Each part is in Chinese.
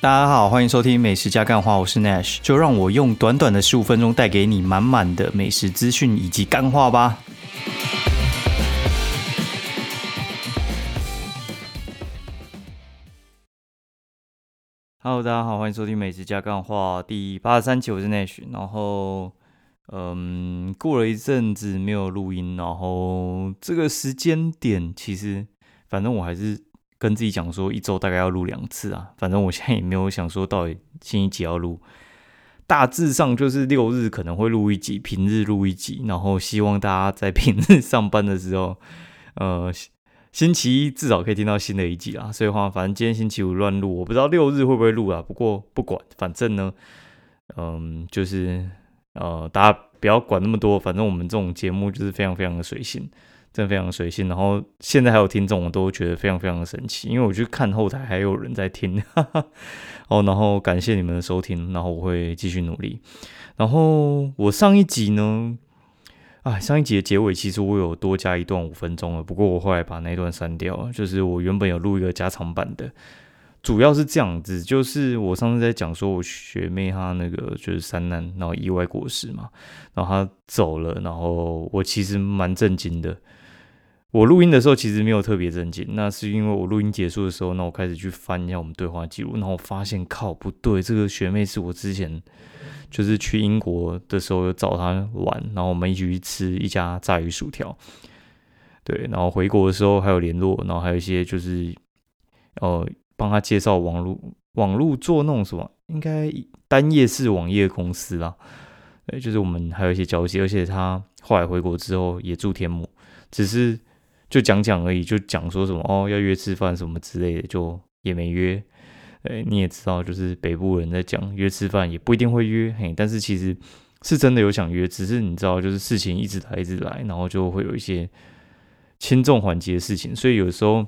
大家好，欢迎收听美食加干话，我是 Nash，就让我用短短的十五分钟带给你满满的美食资讯以及干话吧。Hello，大家好，欢迎收听美食加干话第八十三期，我是 Nash。然后，嗯，过了一阵子没有录音，然后这个时间点，其实反正我还是跟自己讲说，一周大概要录两次啊。反正我现在也没有想说到底星期几要录，大致上就是六日可能会录一集，平日录一集，然后希望大家在 平日上班的时候，呃。星期一至少可以听到新的一集啊，所以话，反正今天星期五乱录，我不知道六日会不会录啊。不过不管，反正呢，嗯，就是呃，大家不要管那么多，反正我们这种节目就是非常非常的随性，真的非常随性。然后现在还有听众，我都觉得非常非常的神奇，因为我去看后台还有人在听，哈 哈哦，然后感谢你们的收听，然后我会继续努力。然后我上一集呢。哎，上一集的结尾其实我有多加一段五分钟了，不过我后来把那段删掉了。就是我原本有录一个加长版的，主要是这样子，就是我上次在讲说我学妹她那个就是三难，然后意外过世嘛，然后她走了，然后我其实蛮震惊的。我录音的时候其实没有特别震惊，那是因为我录音结束的时候，那我开始去翻一下我们对话记录，然后我发现靠不对，这个学妹是我之前。就是去英国的时候有找她玩，然后我们一起去吃一家炸鱼薯条，对，然后回国的时候还有联络，然后还有一些就是呃帮他介绍网络网络做那种什么，应该单页式网页公司啦，对，就是我们还有一些交集，而且他后来回国之后也住天母，只是就讲讲而已，就讲说什么哦要约吃饭什么之类的，就也没约。哎，你也知道，就是北部人在讲约吃饭也不一定会约，嘿，但是其实是真的有想约，只是你知道，就是事情一直来一直来，然后就会有一些轻重缓急的事情，所以有时候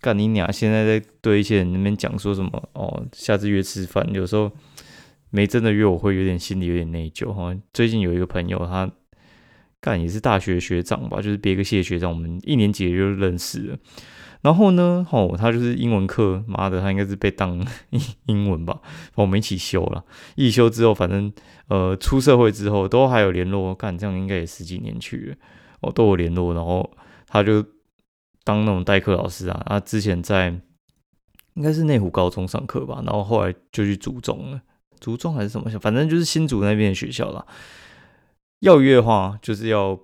干你俩现在在对一些人那边讲说什么哦，下次约吃饭，有时候没真的约，我会有点心里有点内疚哈。最近有一个朋友，他干也是大学学长吧，就是别个系的学长，我们一年级就认识了。然后呢，吼，他就是英文课，妈的，他应该是被当英 英文吧，我们一起修了，一修之后，反正呃，出社会之后都还有联络，干这样应该也十几年去了，哦，都有联络。然后他就当那种代课老师啊，他之前在应该是内湖高中上课吧，然后后来就去竹中了，竹中还是什么，反正就是新竹那边的学校啦。要约的话，就是要。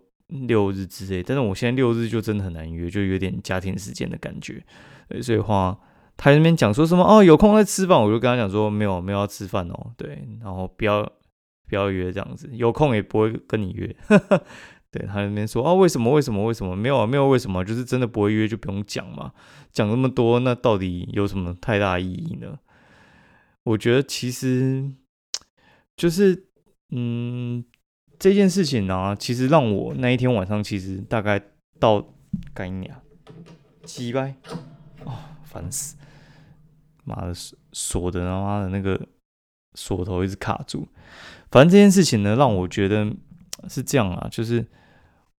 六日之类，但是我现在六日就真的很难约，就有点家庭时间的感觉。所以话，他那边讲说什么哦，有空再吃饭，我就跟他讲说没有，没有要吃饭哦。对，然后不要不要约这样子，有空也不会跟你约。对他那边说哦，为什么？为什么？为什么？没有啊，没有为什么，就是真的不会约，就不用讲嘛。讲那么多，那到底有什么太大意义呢？我觉得其实 就是嗯。这件事情呢，其实让我那一天晚上，其实大概到干娘几百哦，烦死！妈的锁的他妈的那个锁头一直卡住。反正这件事情呢，让我觉得是这样啊，就是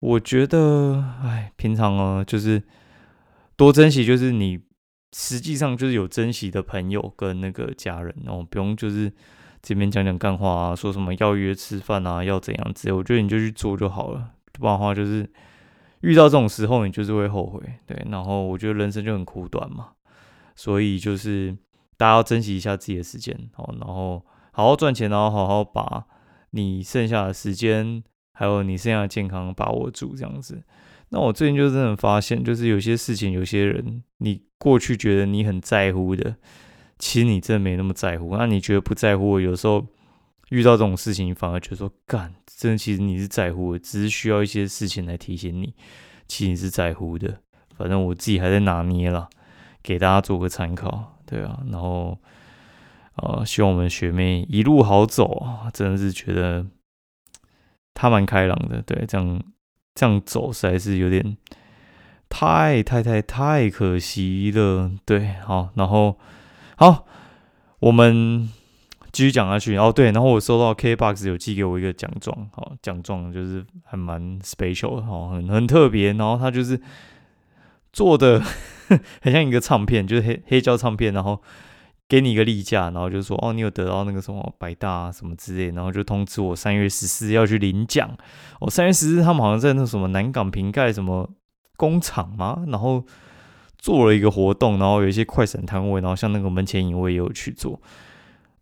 我觉得，哎，平常哦，就是多珍惜，就是你实际上就是有珍惜的朋友跟那个家人哦，不用就是。这边讲讲干话啊，说什么要约吃饭啊，要怎样子？我觉得你就去做就好了。不然的话，就是遇到这种时候，你就是会后悔。对，然后我觉得人生就很苦短嘛，所以就是大家要珍惜一下自己的时间，好，然后好好赚钱，然后好好把你剩下的时间，还有你剩下的健康把握住，这样子。那我最近就真的发现，就是有些事情，有些人，你过去觉得你很在乎的。其实你真的没那么在乎，那你觉得不在乎？有时候遇到这种事情，反而觉得说干，真的其实你是在乎的，只是需要一些事情来提醒你，其实你是在乎的。反正我自己还在拿捏了，给大家做个参考，对啊。然后呃，希望我们学妹一路好走啊，真的是觉得她蛮开朗的，对，这样这样走实在是有点太太太太可惜了，对，好，然后。好，我们继续讲下去。哦，对，然后我收到 KBox 有寄给我一个奖状，好，奖状就是还蛮 special，好，很很特别。然后它就是做的 很像一个唱片，就是黑黑胶唱片，然后给你一个例假，然后就说哦，你有得到那个什么百大什么之类，然后就通知我三月十四要去领奖。哦，三月十四他们好像在那什么南港瓶盖什么工厂吗，然后做了一个活动，然后有一些快闪摊位，然后像那个门前影位也有去做，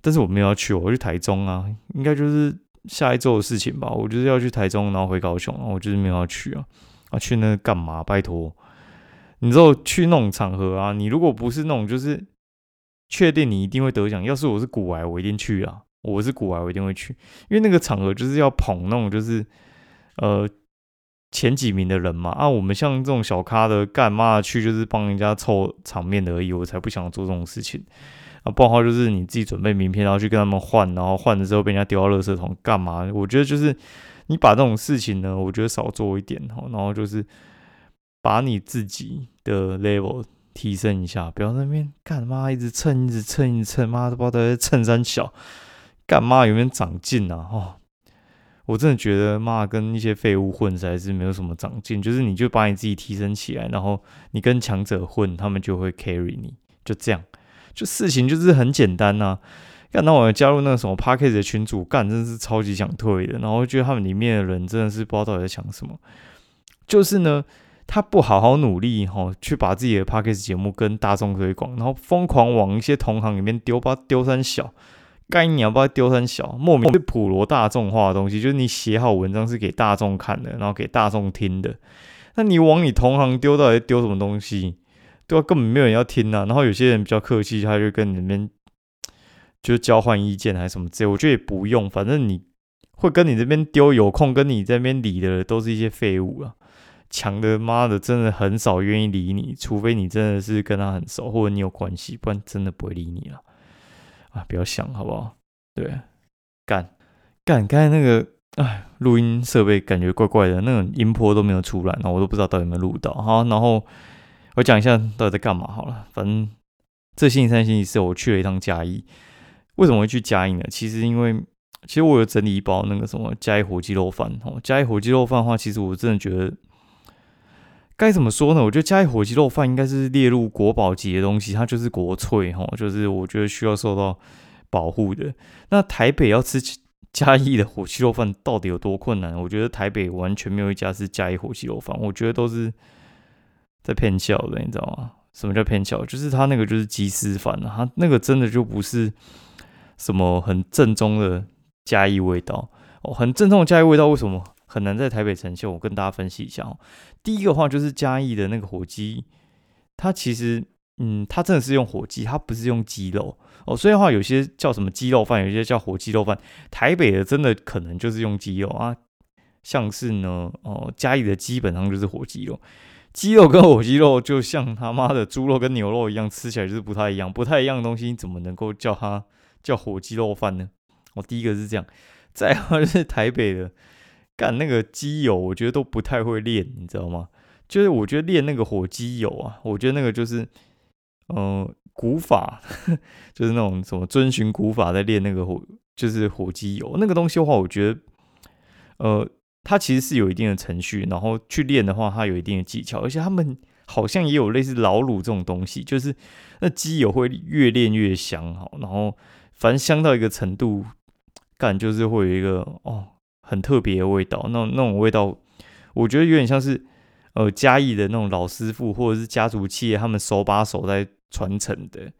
但是我没有要去，我去台中啊，应该就是下一周的事情吧。我就是要去台中，然后回高雄，我就是没有要去啊啊，去那干嘛？拜托，你知道去那种场合啊，你如果不是那种就是。确定你一定会得奖。要是我是古癌，我一定去啊！我是古癌，我一定会去，因为那个场合就是要捧那种就是呃前几名的人嘛。啊，我们像这种小咖的，干嘛去就是帮人家凑场面的而已。我才不想做这种事情啊！不然的话就是你自己准备名片，然后去跟他们换，然后换了之后被人家丢到垃圾桶，干嘛？我觉得就是你把这种事情呢，我觉得少做一点哈。然后就是把你自己的 level。提升一下，不要在那边干嘛，一直蹭，一直蹭，一直蹭，妈都不知道在蹭三小，干嘛有没有长进啊？哦，我真的觉得妈跟一些废物混，实在是没有什么长进。就是你就把你自己提升起来，然后你跟强者混，他们就会 carry 你，就这样。就事情就是很简单呐。干，那我加入那个什么 p a r k e 的群组，干真的是超级想退的。然后觉得他们里面的人真的是不知道到底在想什么。就是呢。他不好好努力哈，去把自己的 podcast 节目跟大众推广，然后疯狂往一些同行里面丢，把丢三小，该你要把丢三小，莫名普罗大众化的东西，就是你写好文章是给大众看的，然后给大众听的，那你往你同行丢，到底丢什么东西？对啊，根本没有人要听啊。然后有些人比较客气，他就跟你那边就交换意见还是什么之类，我觉得也不用，反正你会跟你这边丢，有空跟你这边理的都是一些废物啊。强的妈的，真的很少愿意理你，除非你真的是跟他很熟，或者你有关系，不然真的不会理你了。啊，不要想好不好？对，干干，刚才那个哎，录音设备感觉怪怪的，那种音波都没有出来，然后我都不知道到底有没有录到。好，然后我讲一下到底在干嘛好了。反正这星期三、星期四我去了一趟嘉义。为什么会去嘉义呢？其实因为其实我有整理一包那个什么嘉义火鸡肉饭。哦，嘉义火鸡肉饭的话，其实我真的觉得。该怎么说呢？我觉得嘉义火鸡肉饭应该是列入国宝级的东西，它就是国粹哈，就是我觉得需要受到保护的。那台北要吃嘉义的火鸡肉饭到底有多困难？我觉得台北完全没有一家是嘉义火鸡肉饭，我觉得都是在骗笑的，你知道吗？什么叫骗笑？就是他那个就是鸡丝饭啊，他那个真的就不是什么很正宗的嘉义味道哦，很正宗的嘉义味道为什么？很难在台北呈现，我跟大家分析一下哦。第一个话就是嘉义的那个火鸡，它其实，嗯，它真的是用火鸡，它不是用鸡肉哦。所以的话，有些叫什么鸡肉饭，有些叫火鸡肉饭。台北的真的可能就是用鸡肉啊，像是呢，哦，嘉义的基本上就是火鸡肉。鸡肉跟火鸡肉就像他妈的猪肉跟牛肉一样，吃起来就是不太一样，不太一样的东西，你怎么能够叫它叫火鸡肉饭呢？哦，第一个是这样，再话就是台北的。干那个鸡油，我觉得都不太会练，你知道吗？就是我觉得练那个火鸡油啊，我觉得那个就是，嗯，古法，就是那种什么遵循古法在练那个火，就是火鸡油那个东西的话，我觉得，呃，它其实是有一定的程序，然后去练的话，它有一定的技巧，而且他们好像也有类似老卤这种东西，就是那鸡油会越练越香，好，然后反正香到一个程度，干就是会有一个哦。很特别的味道，那那种味道，我觉得有点像是，呃，嘉义的那种老师傅或者是家族企业，他们手把手在传承的。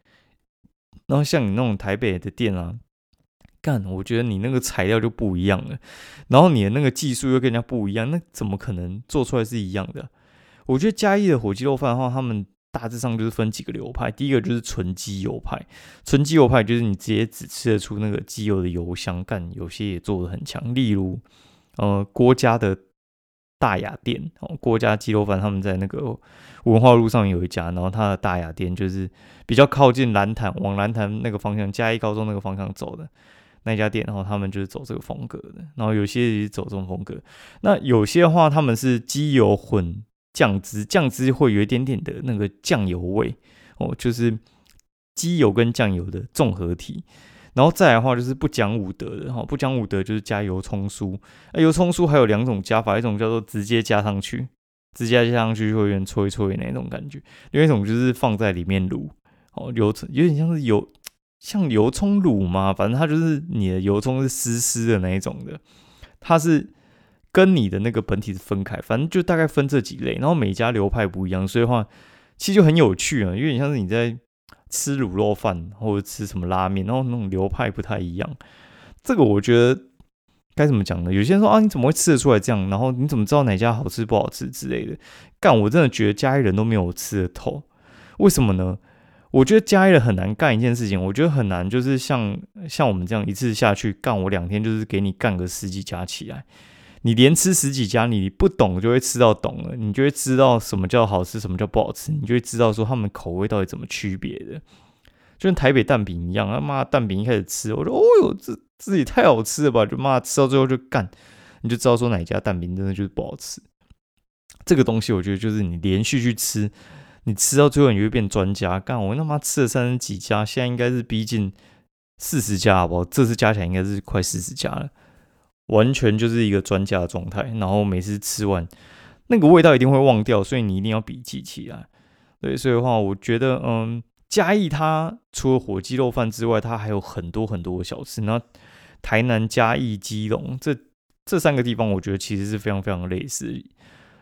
然后像你那种台北的店啊，干，我觉得你那个材料就不一样了，然后你的那个技术又跟人家不一样，那怎么可能做出来是一样的？我觉得嘉义的火鸡肉饭的话，他们。大致上就是分几个流派，第一个就是纯鸡油派，纯鸡油派就是你直接只吃得出那个鸡油的油香，但有些也做的很强，例如呃郭家的大雅店哦，郭家鸡肉饭他们在那个文化路上有一家，然后他的大雅店就是比较靠近蓝潭往蓝潭那个方向嘉义高中那个方向走的那家店，然后他们就是走这个风格的，然后有些也是走这种风格，那有些话他们是鸡油混。酱汁酱汁会有一点点的那个酱油味哦，就是鸡油跟酱油的综合体。然后再来的话就是不讲武德的哈，不讲武德就是加油葱酥。那油葱酥还有两种加法，一种叫做直接加上去，直接加上去就会有点脆脆那种感觉；另一种就是放在里面卤哦，油有点像是油像油葱卤嘛，反正它就是你的油葱是湿湿的那一种的，它是跟你的那个本体是分开，反正就大概分这几类，然后每家流派不一样，所以话其实就很有趣啊，有点像是你在吃卤肉饭或者吃什么拉面，然后那种流派不太一样。这个我觉得该怎么讲呢？有些人说啊，你怎么会吃得出来这样？然后你怎么知道哪家好吃不好吃之类的？干，我真的觉得家里人都没有吃得透，为什么呢？我觉得家里人很难干一件事情，我觉得很难，就是像像我们这样一次下去干，我两天就是给你干个十几家起来，你连吃十几家，你不懂就会吃到懂了，你就会知道什么叫好吃，什么叫不好吃，你就会知道说他们口味到底怎么区别的，就跟台北蛋饼一样，他妈蛋饼一开始吃，我说哦哟，这自己太好吃了吧，就妈吃到最后就干，你就知道说哪家蛋饼真的就是不好吃。这个东西我觉得就是你连续去吃。你吃到最后，你会变专家。干，我他妈吃了三十几家，现在应该是逼近四十家，好不好？这次加起来应该是快四十家了，完全就是一个专家的状态。然后每次吃完，那个味道一定会忘掉，所以你一定要笔记起来。对，所以的话，我觉得，嗯，嘉义它除了火鸡肉饭之外，它还有很多很多的小吃。那台南、嘉义、基隆这这三个地方，我觉得其实是非常非常类似。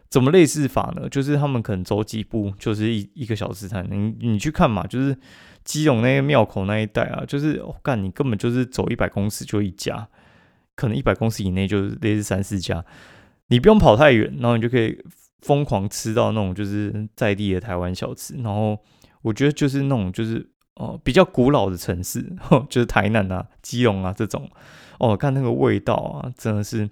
怎么类似法呢？就是他们可能走几步就是一一个小时摊，你你去看嘛，就是基隆那个庙口那一带啊，就是干你根本就是走一百公尺就一家，可能一百公尺以内就是类似三四家，你不用跑太远，然后你就可以疯狂吃到那种就是在地的台湾小吃。然后我觉得就是那种就是哦比较古老的城市，就是台南啊、基隆啊这种哦，看那个味道啊，真的是。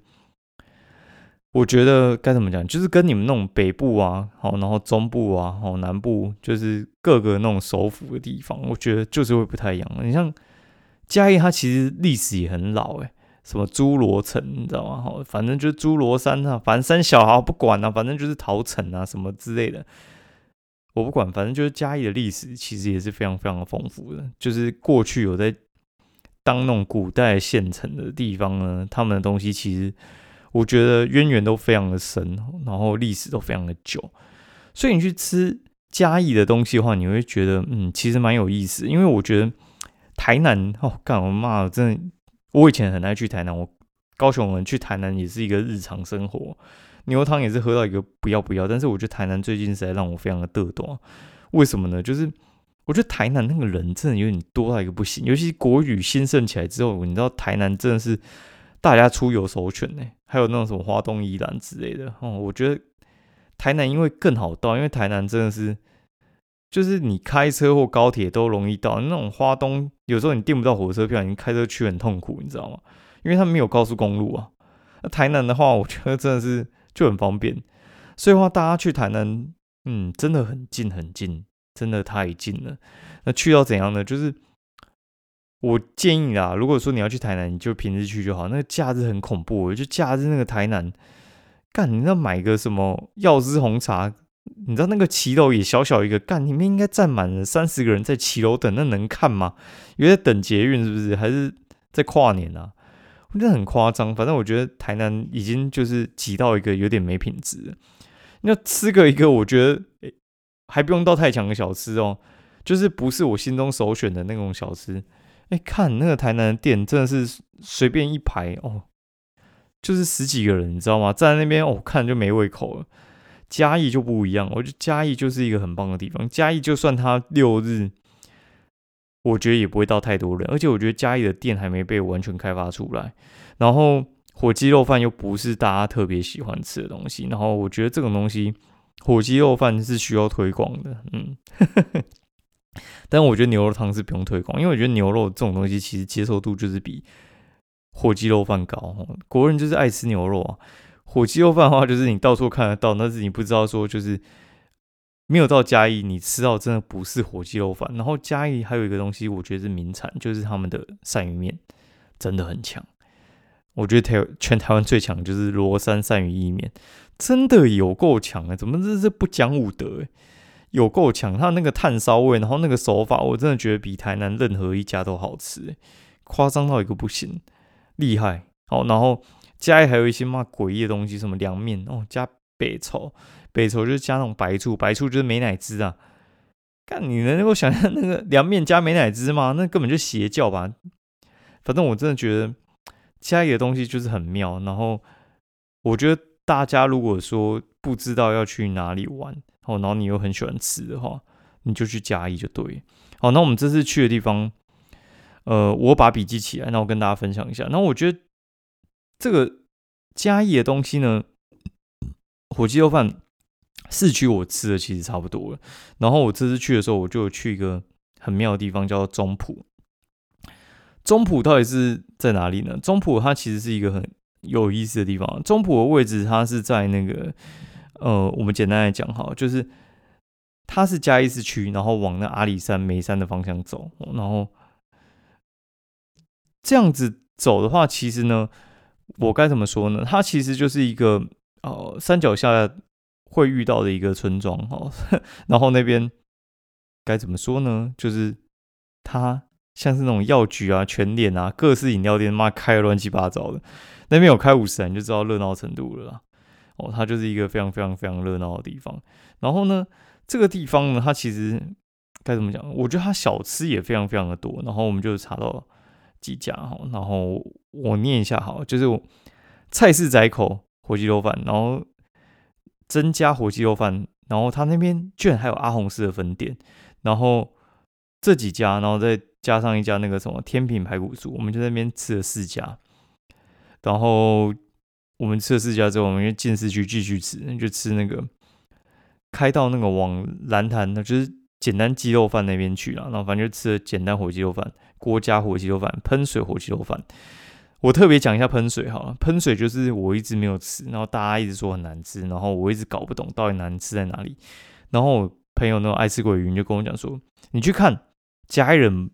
我觉得该怎么讲，就是跟你们那种北部啊，好，然后中部啊，好，南部，就是各个那种首府的地方，我觉得就是会不太一样。你像嘉义，它其实历史也很老，诶，什么侏罗城，你知道吗？哈，反正就是侏罗山啊，反正三小孩不管啊，反正就是桃城啊，什么之类的，我不管，反正就是嘉义的历史其实也是非常非常的丰富的。就是过去有在当那种古代县城的地方呢，他们的东西其实。我觉得渊源都非常的深，然后历史都非常的久，所以你去吃嘉义的东西的话，你会觉得嗯，其实蛮有意思。因为我觉得台南哦，干我妈真的，我以前很爱去台南，我高雄人去台南也是一个日常生活，牛汤也是喝到一个不要不要。但是我觉得台南最近实在让我非常的嘚多，为什么呢？就是我觉得台南那个人真的有点多到一个不行，尤其国语兴盛起来之后，你知道台南真的是。大家出游首选呢，还有那种什么花东宜兰之类的哦。我觉得台南因为更好到，因为台南真的是，就是你开车或高铁都容易到。那种花东有时候你订不到火车票，你开车去很痛苦，你知道吗？因为它没有高速公路啊。那台南的话，我觉得真的是就很方便。所以话，大家去台南，嗯，真的很近很近，真的太近了。那去到怎样呢？就是。我建议啦，如果说你要去台南，你就平日去就好。那个假日很恐怖，就假日那个台南，干你那买个什么药师红茶，你知道那个骑楼也小小一个，干里面应该站满了三十个人在骑楼等，那能看吗？有在等捷运是不是？还是在跨年啊？我觉得很夸张。反正我觉得台南已经就是挤到一个有点没品质。那吃个一个，我觉得还不用到太强的小吃哦，就是不是我心中首选的那种小吃。哎，看那个台南的店，真的是随便一排哦，就是十几个人，你知道吗？站在那边哦，看就没胃口了。嘉义就不一样，我觉得嘉义就是一个很棒的地方。嘉义就算它六日，我觉得也不会到太多人，而且我觉得嘉义的店还没被完全开发出来。然后火鸡肉饭又不是大家特别喜欢吃的东西，然后我觉得这种东西火鸡肉饭是需要推广的，嗯。但我觉得牛肉汤是不用推广，因为我觉得牛肉这种东西其实接受度就是比火鸡肉饭高。国人就是爱吃牛肉啊，火鸡肉饭的话就是你到处看得到，但是你不知道说就是没有到嘉义，你吃到真的不是火鸡肉饭。然后嘉义还有一个东西，我觉得是名产，就是他们的鳝鱼面真的很强。我觉得台全台湾最强就是罗山鳝鱼意面，真的有够强啊！怎么这是不讲武德？有够强，它那个炭烧味，然后那个手法，我真的觉得比台南任何一家都好吃，夸张到一个不行，厉害。好，然后家里还有一些嘛诡异的东西，什么凉面哦，加北丑，北丑就是加那种白醋，白醋就是美乃滋啊。看，你能够想象那个凉面加美乃滋吗？那根本就邪教吧。反正我真的觉得嘉义的东西就是很妙。然后我觉得大家如果说不知道要去哪里玩，哦，然后你又很喜欢吃的话，你就去嘉义就对。好，那我们这次去的地方，呃，我把笔记起来，那我跟大家分享一下。那我觉得这个嘉义的东西呢，火鸡肉饭。市区我吃的其实差不多了，然后我这次去的时候，我就去一个很妙的地方，叫中埔。中埔到底是在哪里呢？中埔它其实是一个很有意思的地方。中埔的位置它是在那个，呃，我们简单来讲哈，就是它是嘉义市区，然后往那阿里山、眉山的方向走，然后这样子走的话，其实呢，我该怎么说呢？它其实就是一个呃山脚下。会遇到的一个村庄哦，然后那边该怎么说呢？就是它像是那种药局啊、全脸啊、各式饮料店，妈开的乱七八糟的。那边有开五十人，就知道热闹程度了。哦，它就是一个非常非常非常热闹的地方。然后呢，这个地方呢，它其实该怎么讲？我觉得它小吃也非常非常的多。然后我们就查到了几家哈，然后我念一下哈，就是菜市仔口火鸡肉饭，然后。增加火鸡肉饭，然后他那边居然还有阿红式的分店，然后这几家，然后再加上一家那个什么天品排骨酥，我们就在那边吃了四家。然后我们吃了四家之后，我们就进市区继续吃，就吃那个开到那个往蓝潭，那就是简单鸡肉饭那边去了。然后反正就吃了简单火鸡肉饭、锅加火鸡肉饭、喷水火鸡肉饭。我特别讲一下喷水哈，喷水就是我一直没有吃，然后大家一直说很难吃，然后我一直搞不懂到底难吃在哪里。然后我朋友那种爱吃鬼鱼就跟我讲说，你去看家人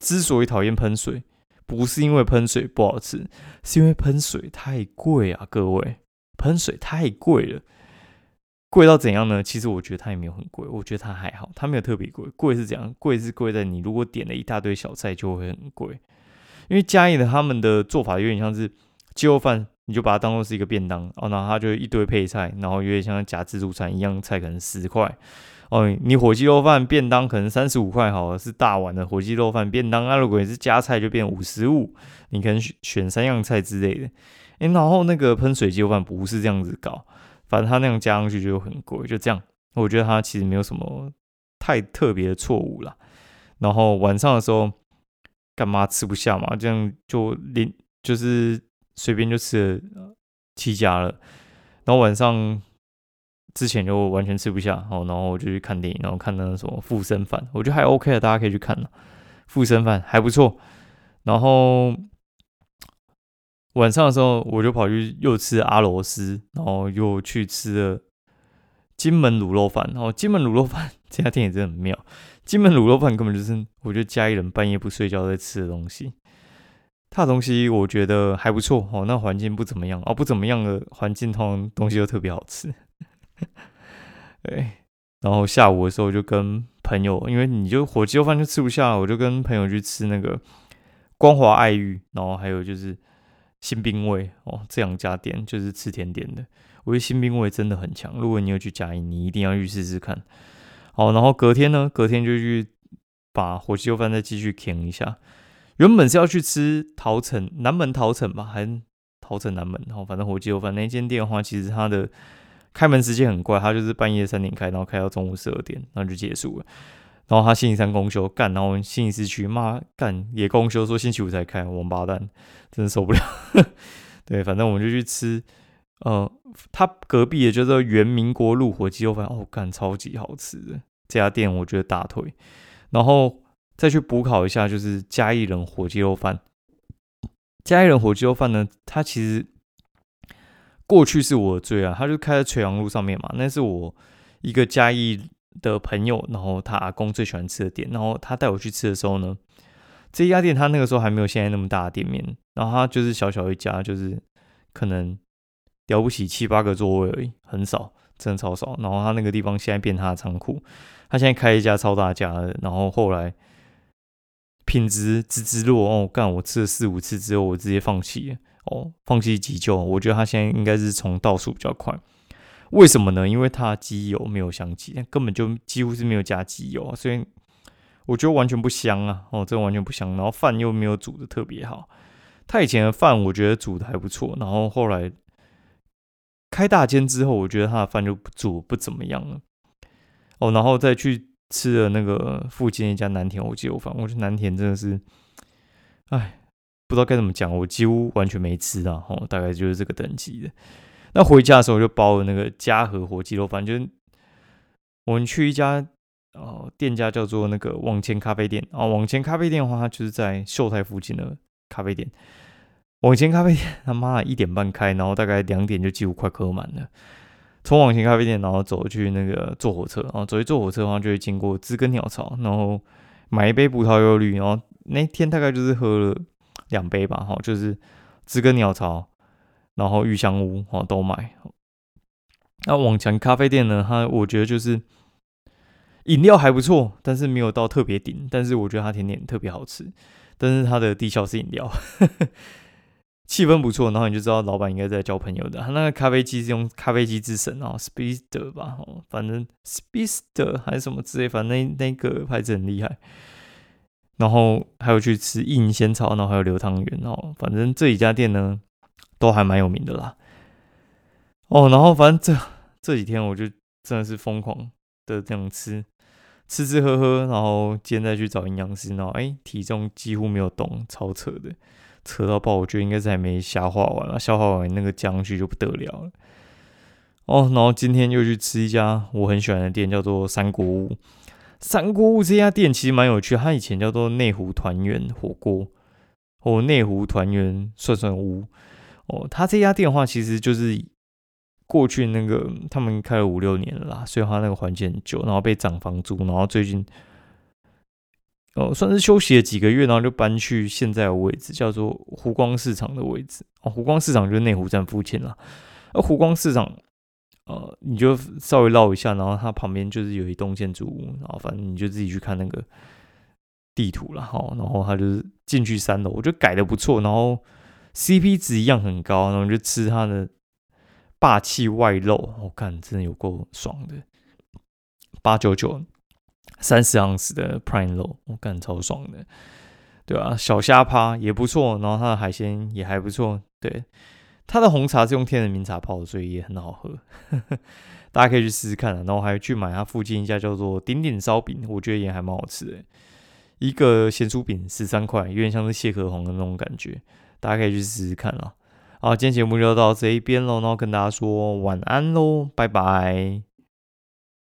之所以讨厌喷水，不是因为喷水不好吃，是因为喷水太贵啊，各位，喷水太贵了，贵到怎样呢？其实我觉得它也没有很贵，我觉得它还好，它没有特别贵。贵是怎样？贵是贵在你如果点了一大堆小菜就会很贵。因为嘉义的他们的做法有点像是鸡肉饭，你就把它当做是一个便当哦，然后它就一堆配菜，然后有点像夹自助餐一样，菜可能十块哦。你火鸡肉饭便当可能三十五块，好了是大碗的火鸡肉饭便当。那如果你是加菜，就变五十五，你可能选三样菜之类的。哎，然后那个喷水鸡肉饭不是这样子搞，反正它那样加上去就很贵，就这样。我觉得它其实没有什么太特别的错误啦。然后晚上的时候。干嘛吃不下嘛？这样就连就是随便就吃了七家了，然后晚上之前就完全吃不下，哦，然后我就去看电影，然后看那什么《附身饭》，我觉得还 OK 的，大家可以去看了，《附身饭》还不错。然后晚上的时候，我就跑去又吃阿罗斯，然后又去吃了金门卤肉饭，然后金门卤肉饭这家店也真的很妙。金门卤肉饭根本就是，我觉得家里人半夜不睡觉在吃的东西。它的东西我觉得还不错哦，那环境不怎么样哦，不怎么样的环境，通常东西都特别好吃。对，然后下午的时候就跟朋友，因为你就火鸡肉饭就吃不下，我就跟朋友去吃那个光华爱玉，然后还有就是新兵卫哦，这两家店就是吃甜点的。我觉得新兵卫真的很强，如果你有去嘉义，你一定要去试试看。好，然后隔天呢？隔天就去把火鸡肉饭再继续填一下。原本是要去吃桃城南门桃城吧，还是桃城南门？然后反正火鸡肉饭那间店的话，其实它的开门时间很怪，它就是半夜三点开，然后开到中午十二点，然后就结束了。然后他星期三公休干，然后星期四去骂干也公休，说星期五才开，王八蛋，真的受不了。对，反正我们就去吃。呃，他隔壁的就是原民国路火鸡肉饭，哦，干超级好吃的这家店，我觉得大腿。然后再去补考一下，就是嘉义人火鸡肉饭。嘉义人火鸡肉饭呢，它其实过去是我的最爱，它就开在垂杨路上面嘛。那是我一个嘉义的朋友，然后他阿公最喜欢吃的店。然后他带我去吃的时候呢，这家店他那个时候还没有现在那么大的店面，然后他就是小小一家，就是可能。了不起七八个座位而已，很少，真的超少。然后他那个地方现在变他的仓库，他现在开一家超大家的。然后后来品质滋滋落哦，干我吃了四五次之后，我直接放弃哦，放弃急救。我觉得他现在应该是从倒数比较快。为什么呢？因为它机油没有香气，根本就几乎是没有加机油啊，所以我觉得完全不香啊！哦，这完全不香。然后饭又没有煮的特别好。他以前的饭我觉得煮的还不错，然后后来开大间之后，我觉得他的饭就煮不怎么样了。哦，然后再去吃了那个附近一家南田我记得饭，我觉得南田真的是，哎，不知道该怎么讲，我几乎完全没吃啊！哦，大概就是这个等级的。那回家的时候就包了那个嘉和火鸡肉饭，就是我们去一家哦店家叫做那个往前咖啡店哦，往前咖啡店的话，它就是在秀泰附近的咖啡店。往前咖啡店他妈一点半开，然后大概两点就几乎快喝满了。从往前咖啡店，然后走去那个坐火车，然后走去坐火车的话，就会经过知根鸟巢，然后买一杯葡萄柚绿，然后那天大概就是喝了两杯吧，哈，就是知根鸟巢。然后玉香屋哦都买，那往前咖啡店呢？它我觉得就是饮料还不错，但是没有到特别顶。但是我觉得它甜点特别好吃，但是它的低消是饮料，呵 呵气氛不错。然后你就知道老板应该在交朋友的。他那个咖啡机是用咖啡机之神哦，Speeder 吧，哦，反正 Speeder 还是什么之类，反正那那个牌子很厉害。然后还有去吃印仙草，然后还有流汤圆哦，反正这几家店呢。都还蛮有名的啦，哦，然后反正这这几天我就真的是疯狂的这样吃，吃吃喝喝，然后今天再去找营养师，然后哎，体重几乎没有动，超扯的，扯到爆，我觉得应该是还没消化完啊，消化完那个僵局就不得了了。哦，然后今天又去吃一家我很喜欢的店，叫做三国屋。三国屋这家店其实蛮有趣，它以前叫做内湖团圆火锅，哦，内湖团圆涮涮屋。哦，他这家店的话，其实就是过去那个他们开了五六年了啦，所以他那个环境很旧，然后被涨房租，然后最近哦算是休息了几个月，然后就搬去现在的位置，叫做湖光市场的位置。哦，湖光市场就是内湖站附近啦。而湖光市场，呃，你就稍微绕一下，然后它旁边就是有一栋建筑物，然后反正你就自己去看那个地图了哈。然后他就是进去三楼，我觉得改的不错，然后。CP 值一样很高，然后就吃它的霸气外露，我看真的有够爽的，八九九三十盎司的 Prime 肉，我看超爽的，对啊，小虾趴也不错，然后它的海鲜也还不错，对，它的红茶是用天然名茶泡的，所以也很好喝，大家可以去试试看啊。然后还去买它附近一家叫做顶顶烧饼，我觉得也还蛮好吃的，一个咸酥饼十三块，有点像是蟹壳红的那种感觉。大家可以去试试看啊！好，今天节目就到这一边喽，然后跟大家说晚安喽，拜拜。